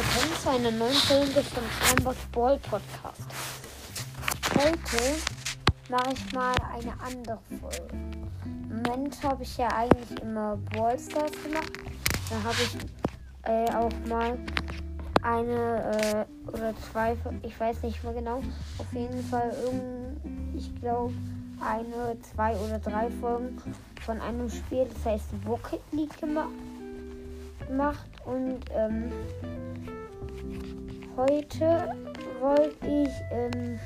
willkommen zu einer neuen Folge von Sandbox Ball Podcast. Heute mache ich mal eine andere Folge. Im Moment habe ich ja eigentlich immer Ballstars gemacht. Da habe ich äh, auch mal eine äh, oder zwei, ich weiß nicht mehr genau, auf jeden Fall irgend, ich glaube eine, zwei oder drei Folgen von einem Spiel, das heißt Rocket League gemacht. Gemacht. Und ähm, heute wollte ich, ähm,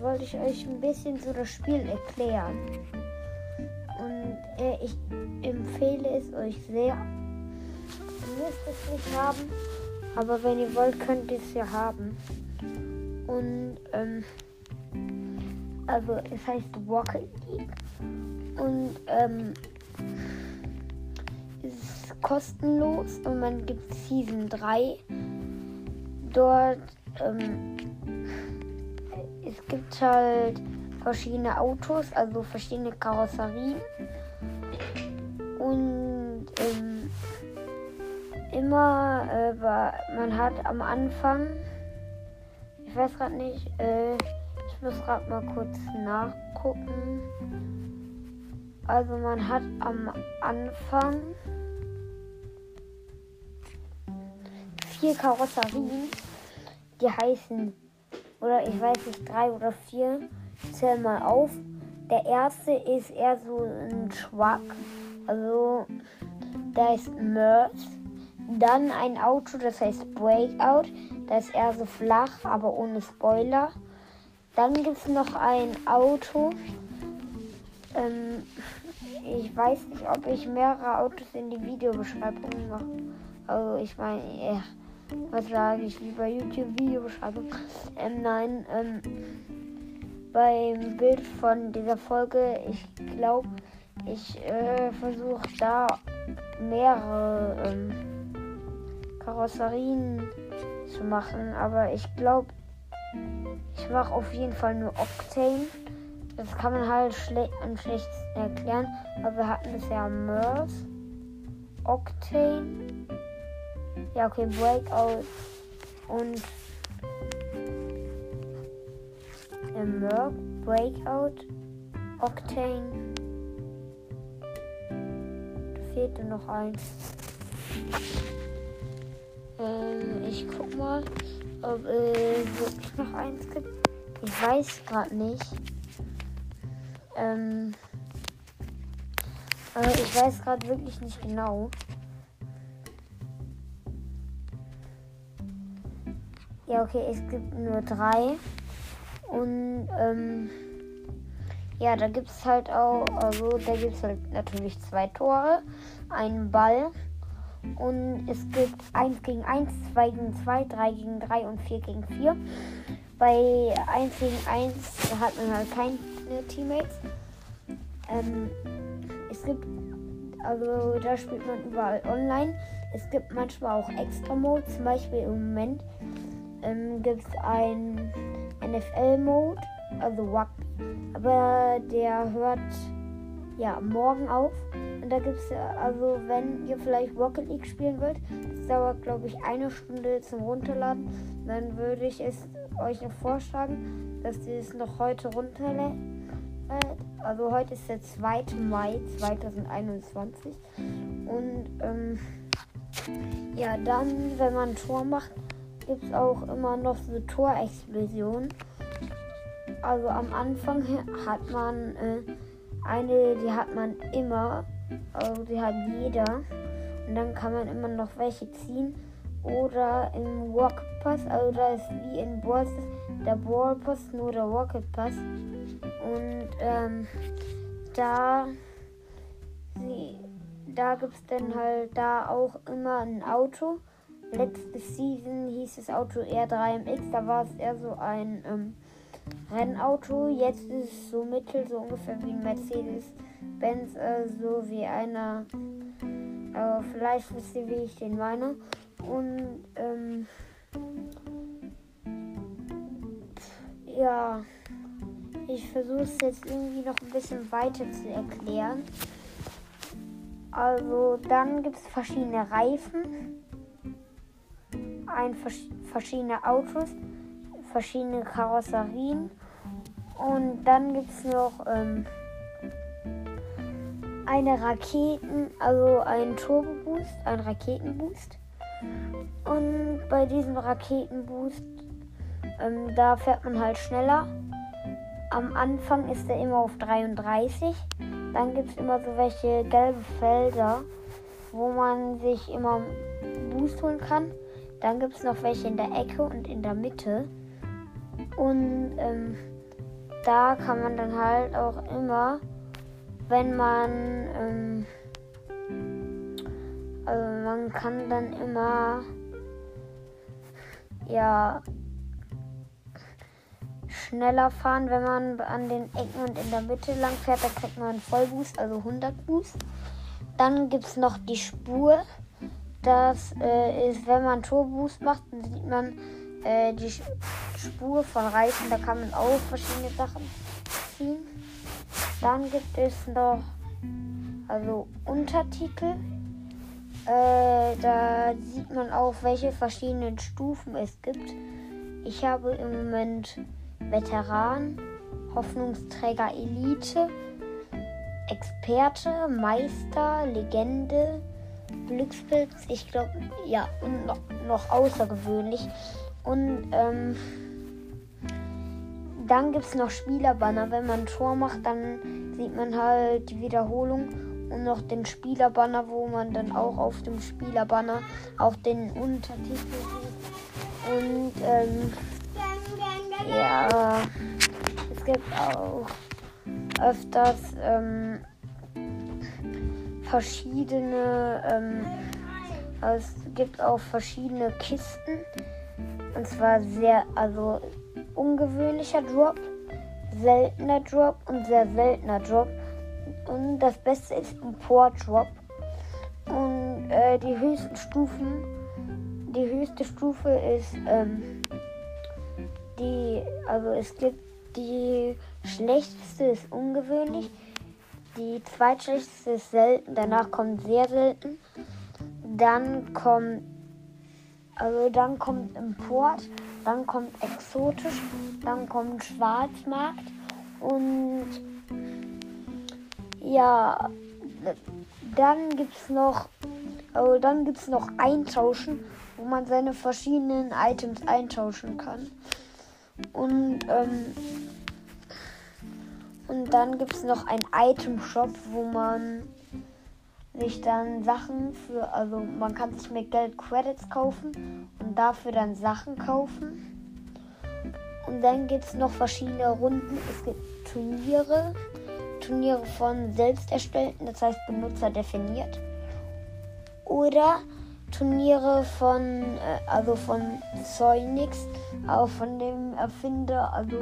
wollte ich euch ein bisschen so das Spiel erklären. Und äh, ich empfehle es euch sehr. Ihr müsst es nicht haben, aber wenn ihr wollt, könnt ihr es ja haben. Und ähm, also es heißt Rocket League. Und ähm, kostenlos und man gibt Season 3. Dort ähm, es gibt halt verschiedene Autos, also verschiedene Karosserien. Und ähm, immer, äh, man hat am Anfang, ich weiß gerade nicht, äh, ich muss gerade mal kurz nachgucken. Also man hat am Anfang vier Karosserien, die heißen, oder ich weiß nicht, drei oder vier. Zähl mal auf. Der erste ist eher so ein Schwack, also der ist Merz. Dann ein Auto, das heißt Breakout. Das ist eher so flach, aber ohne Spoiler. Dann gibt es noch ein Auto. Ähm, ich weiß nicht, ob ich mehrere Autos in die Videobeschreibung mache. Also ich meine, ja, was sage ich, wie bei YouTube Videobeschreibung. Ähm, nein, ähm, beim Bild von dieser Folge, ich glaube, ich äh, versuche da mehrere ähm, Karosserien zu machen, aber ich glaube, ich mache auf jeden Fall nur Octane. Das kann man halt schle am schlechtesten erklären. Aber wir hatten ja Mers, Octane. Ja, okay, Breakout und äh, Merc, Breakout, Octane. Da fehlte noch eins. Ähm, ich guck mal ob äh, wirklich noch eins gibt. Ich weiß gerade nicht. Ähm, aber ich weiß gerade wirklich nicht genau. Ja, okay, es gibt nur drei. Und ähm, ja, da gibt es halt auch, also da gibt es halt natürlich zwei Tore, einen Ball und es gibt 1 gegen 1, 2 gegen 2, 3 gegen 3 und 4 gegen 4. Bei 1 gegen 1 hat man halt keine Teammates. Ähm, es gibt, also da spielt man überall online. Es gibt manchmal auch extra Mode, zum Beispiel im Moment ähm, gibt es ein NFL-Mode, also Rugby. Aber der hört ja morgen auf. Und da gibt es, also wenn ihr vielleicht Rocket League spielen wollt, das dauert glaube ich eine Stunde zum Runterladen, dann würde ich es euch noch vorschlagen, dass ihr es noch heute runterlädt. Also heute ist der 2. Mai 2021. Und ähm, ja, dann, wenn man ein Tor macht, gibt es auch immer noch so Torexplosionen. Also am Anfang hat man äh, eine, die hat man immer also die hat jeder. Und dann kann man immer noch welche ziehen. Oder im Rocket Pass, also da ist wie in Balls der Ball Pass, nur der Rocket Pass. Und ähm, da, da gibt es dann halt da auch immer ein Auto. Letzte Season hieß das Auto R3MX, da war es eher so ein ähm, Rennauto. Jetzt ist es so mittel, so ungefähr wie ein Mercedes Benz, äh, so wie einer. Aber vielleicht wisst ihr, wie ich den meine. Und ähm, ja, ich versuche es jetzt irgendwie noch ein bisschen weiter zu erklären. Also dann gibt es verschiedene Reifen. Ein, verschiedene Autos, verschiedene Karosserien. Und dann gibt es noch ähm, eine Raketen, also ein Turbo-Boost, ein Raketenboost. Und bei diesem Raketenboost, ähm, da fährt man halt schneller. Am Anfang ist er immer auf 33. Dann gibt es immer so welche gelbe Felder, wo man sich immer Boost holen kann. Dann gibt es noch welche in der Ecke und in der Mitte. Und ähm, da kann man dann halt auch immer, wenn man, ähm, also man kann dann immer, ja, schneller fahren, wenn man an den Ecken und in der Mitte lang fährt. Da kriegt man einen Vollboost, also 100 Boost. Dann gibt es noch die Spur. Das äh, ist, wenn man Turboost macht, dann sieht man äh, die Spur von Reifen. Da kann man auch verschiedene Sachen ziehen. Dann gibt es noch also Untertitel. Äh, da sieht man auch, welche verschiedenen Stufen es gibt. Ich habe im Moment Veteran, Hoffnungsträger Elite, Experte, Meister, Legende, Glückspilz, ich glaube, ja, und noch, noch, außergewöhnlich. Und ähm, dann gibt es noch Spielerbanner. Wenn man ein Tor macht, dann sieht man halt die Wiederholung und noch den Spielerbanner, wo man dann auch auf dem Spielerbanner auch den Untertitel sieht. Und ähm, ja, es gibt auch öfters ähm, verschiedene, ähm, also es gibt auch verschiedene Kisten. Und zwar sehr, also ungewöhnlicher Drop, seltener Drop und sehr seltener Drop. Und das Beste ist Import Drop. Und äh, die höchsten Stufen, die höchste Stufe ist ähm, die, also es gibt die schlechteste ist ungewöhnlich, die zweitschlechteste ist selten, danach kommt sehr selten, dann kommt, also dann kommt Import, dann kommt exotisch, dann kommt Schwarzmarkt und ja, dann gibt es noch, also dann gibt es noch Eintauschen, wo man seine verschiedenen Items eintauschen kann. Und, ähm, und dann gibt es noch einen Item-Shop, wo man sich dann Sachen für, also man kann sich mit Geld Credits kaufen und dafür dann Sachen kaufen. Und dann gibt es noch verschiedene Runden. Es gibt Turniere, Turniere von selbst erstellten, das heißt Benutzer definiert. Oder Turniere von, äh, also von Zoinix, auch von dem Erfinder, also,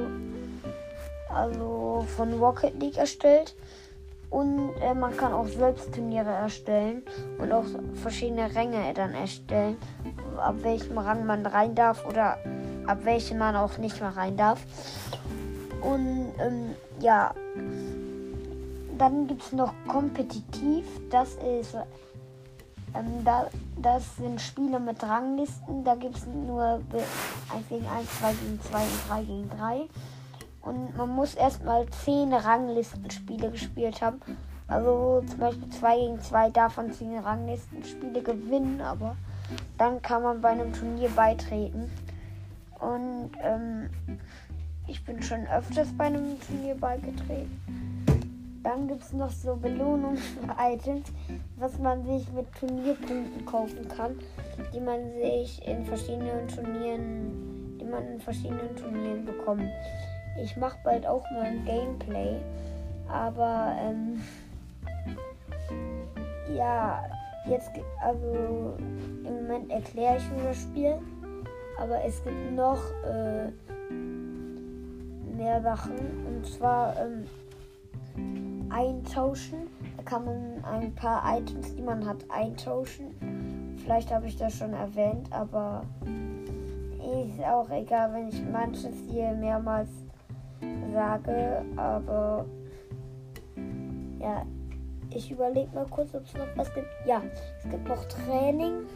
also von Rocket League erstellt. Und äh, man kann auch selbst Turniere erstellen und auch verschiedene Ränge dann erstellen, ab welchem Rang man rein darf oder ab welchem man auch nicht mehr rein darf. Und ähm, ja, dann gibt es noch kompetitiv. Das ist ähm, da, das sind Spiele mit Ranglisten. Da gibt es nur 1 gegen 1, 2 gegen 2 und 3 gegen 3. Und man muss erstmal 10 Ranglistenspiele gespielt haben. Also zum Beispiel 2 gegen 2 darf man 10 Ranglistenspiele gewinnen, aber dann kann man bei einem Turnier beitreten. Und ähm, ich bin schon öfters bei einem Turnier beigetreten. Dann gibt es noch so Belohnungs-Items, was man sich mit Turnierpunkten kaufen kann, die man sich in verschiedenen Turnieren, die man in verschiedenen Turnieren bekommt. Ich mache bald auch mal ein Gameplay, aber ähm, ja, jetzt also im Moment erkläre ich nur das Spiel, aber es gibt noch äh, mehr Sachen und zwar ähm, eintauschen. Da kann man ein paar Items, die man hat, eintauschen. Vielleicht habe ich das schon erwähnt, aber ist auch egal, wenn ich manches hier mehrmals sage. Aber ja, ich überlege mal kurz, ob es noch was gibt. Ja, es gibt noch Training.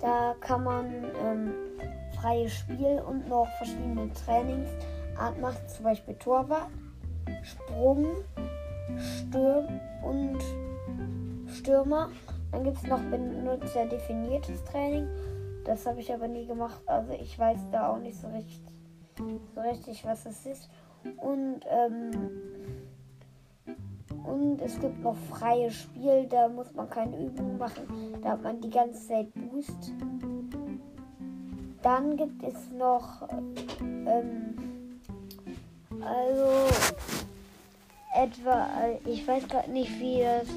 Da kann man ähm, freies Spiel und noch verschiedene Trainingsarten machen, zum Beispiel Torwart, Sprung, Stürm und Stürmer. Dann gibt es noch benutzerdefiniertes Training. Das habe ich aber nie gemacht. Also ich weiß da auch nicht so richtig, so richtig was es ist. Und, ähm, und es gibt noch freies Spiel. Da muss man keine Übungen machen. Da hat man die ganze Zeit Boost. Dann gibt es noch, ähm, also etwa, ich weiß gerade nicht, wie das,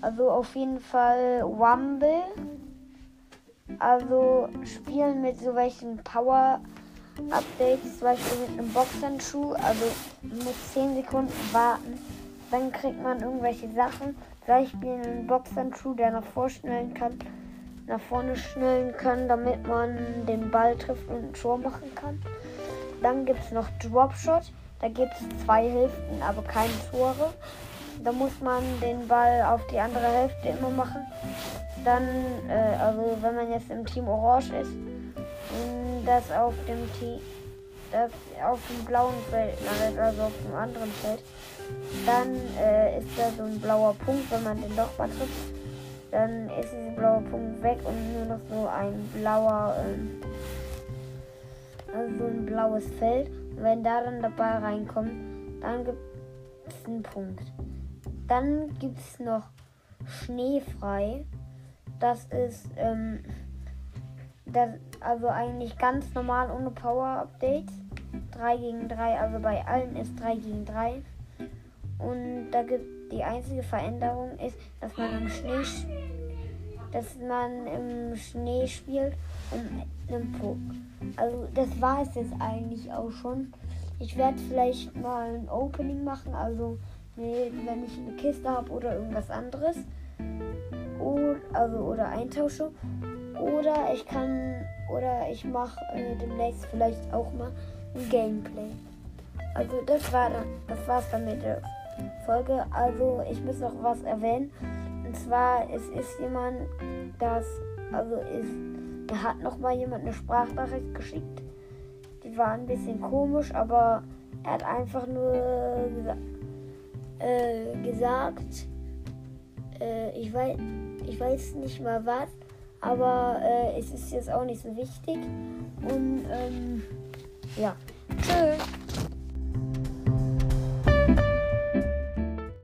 also auf jeden Fall Wumble. Also spielen mit so welchen Power Updates, zum Beispiel mit einem Boxhandschuh. Also muss 10 Sekunden warten. Dann kriegt man irgendwelche Sachen. Gleich spielen einen Boxhandschuh, der nach vorschnellen kann nach vorne schnellen kann, damit man den Ball trifft und ein Tor machen kann. Dann gibt es noch Dropshot. Da gibt es zwei Hälften, aber keine Tore. Da muss man den Ball auf die andere Hälfte immer machen. Dann, äh, also wenn man jetzt im Team Orange ist, das auf dem Team, das auf dem blauen Feld landet, also auf dem anderen Feld, dann äh, ist da so ein blauer Punkt, wenn man den doch mal trifft dann ist dieser blaue Punkt weg und nur noch so ein blauer, ähm, also so ein blaues Feld. Und wenn da dann der Ball reinkommt, dann gibt es einen Punkt. Dann gibt es noch Schneefrei. Das ist, ähm, das, also eigentlich ganz normal ohne Power-Updates. 3 gegen 3, also bei allen ist 3 gegen 3. Und da gibt die einzige Veränderung ist, dass man im Schnee dass man im Schnee spielt und einem Puck. Also das war es jetzt eigentlich auch schon. Ich werde vielleicht mal ein Opening machen, also wenn ich eine Kiste habe oder irgendwas anderes. Oder, also, oder eintausche. Oder ich kann, oder ich mache äh, demnächst vielleicht auch mal ein Gameplay. Also das war das war's dann mit der Folge. Also ich muss noch was erwähnen. Und zwar, es ist jemand, das, also ist, er hat noch mal jemand eine Sprachnachricht geschickt. Die war ein bisschen komisch, aber er hat einfach nur gesa äh, gesagt, äh, ich, weiß, ich weiß nicht mal was, aber äh, es ist jetzt auch nicht so wichtig. Und ähm, ja.